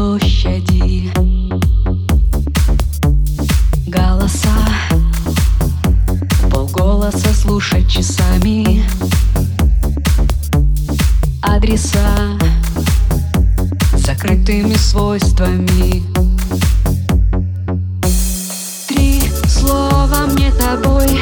площади. Голоса Полголоса слушать часами. Адреса Закрытыми свойствами. Три слова мне тобой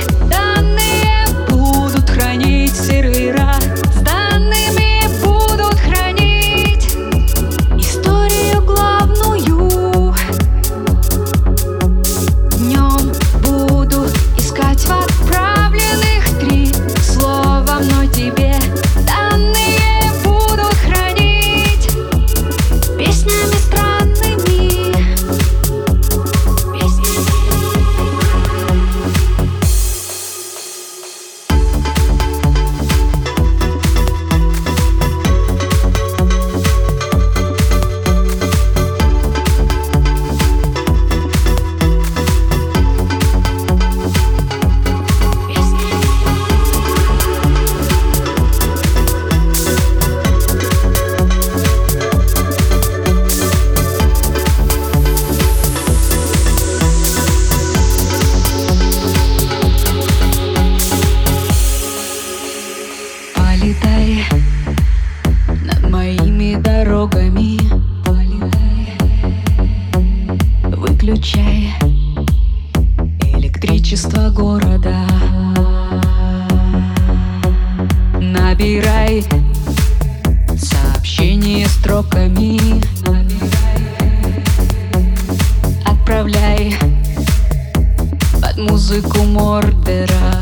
Пролетай над моими дорогами. Полетай Выключай электричество города. Набирай сообщение строками. Отправляй под музыку Мордера.